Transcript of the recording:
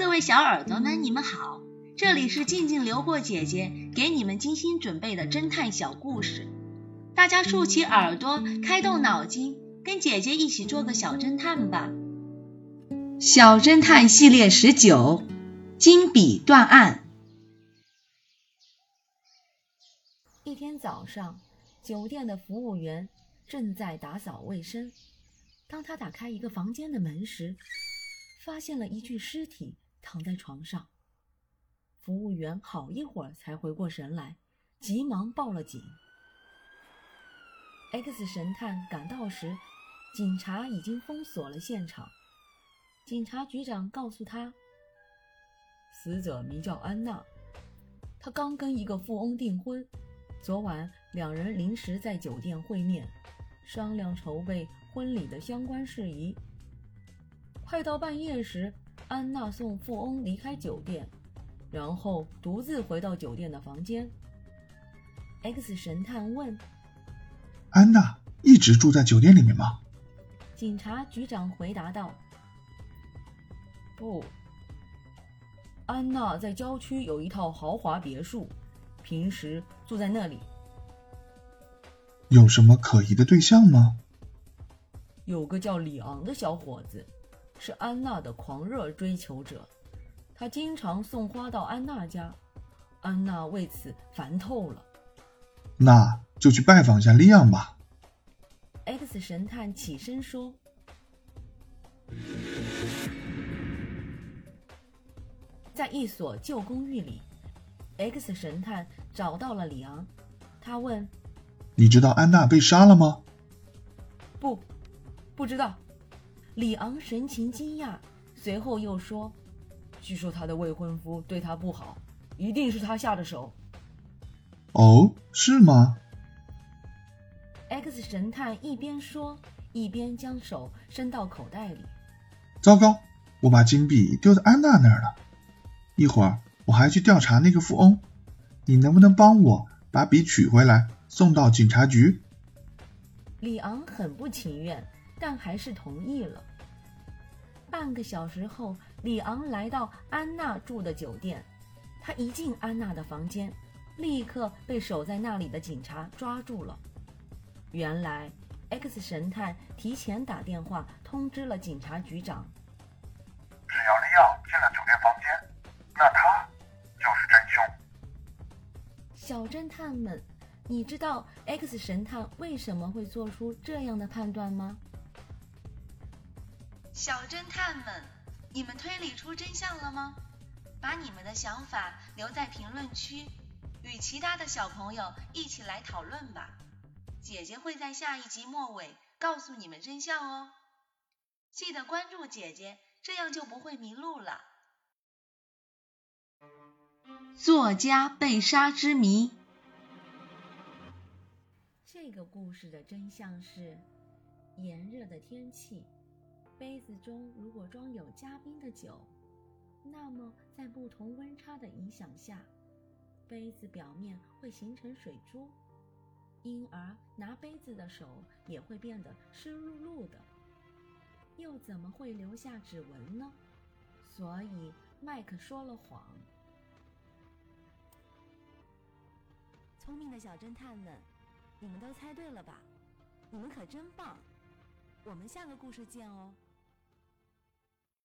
各位小耳朵们，你们好，这里是静静流过姐姐给你们精心准备的侦探小故事，大家竖起耳朵，开动脑筋，跟姐姐一起做个小侦探吧。小侦探系列十九，金笔断案。一天早上，酒店的服务员正在打扫卫生。当他打开一个房间的门时，发现了一具尸体躺在床上。服务员好一会儿才回过神来，急忙报了警。X 神探赶到时，警察已经封锁了现场。警察局长告诉他，死者名叫安娜，她刚跟一个富翁订婚，昨晚两人临时在酒店会面，商量筹备。婚礼的相关事宜。快到半夜时，安娜送富翁离开酒店，然后独自回到酒店的房间。X 神探问：“安娜一直住在酒店里面吗？”警察局长回答道：“不，安娜在郊区有一套豪华别墅，平时住在那里。”有什么可疑的对象吗？有个叫里昂的小伙子，是安娜的狂热追求者。他经常送花到安娜家，安娜为此烦透了。那就去拜访一下利昂吧。X 神探起身说：“在一所旧公寓里，X 神探找到了里昂。他问：‘你知道安娜被杀了吗？’不。”不知道，里昂神情惊讶，随后又说：“据说他的未婚夫对他不好，一定是他下的手。”哦，是吗？X 神探一边说，一边将手伸到口袋里。糟糕，我把金币丢在安娜那儿了。一会儿我还去调查那个富翁，你能不能帮我把笔取回来，送到警察局？里昂很不情愿。但还是同意了。半个小时后，里昂来到安娜住的酒店。他一进安娜的房间，立刻被守在那里的警察抓住了。原来，X 神探提前打电话通知了警察局长。只要利奥进了酒店房间，那他就是真凶。小侦探们，你知道 X 神探为什么会做出这样的判断吗？小侦探们，你们推理出真相了吗？把你们的想法留在评论区，与其他的小朋友一起来讨论吧。姐姐会在下一集末尾告诉你们真相哦。记得关注姐姐，这样就不会迷路了。作家被杀之谜。这个故事的真相是：炎热的天气。杯子中如果装有加冰的酒，那么在不同温差的影响下，杯子表面会形成水珠，因而拿杯子的手也会变得湿漉漉的。又怎么会留下指纹呢？所以麦克说了谎。聪明的小侦探们，你们都猜对了吧？你们可真棒！我们下个故事见哦。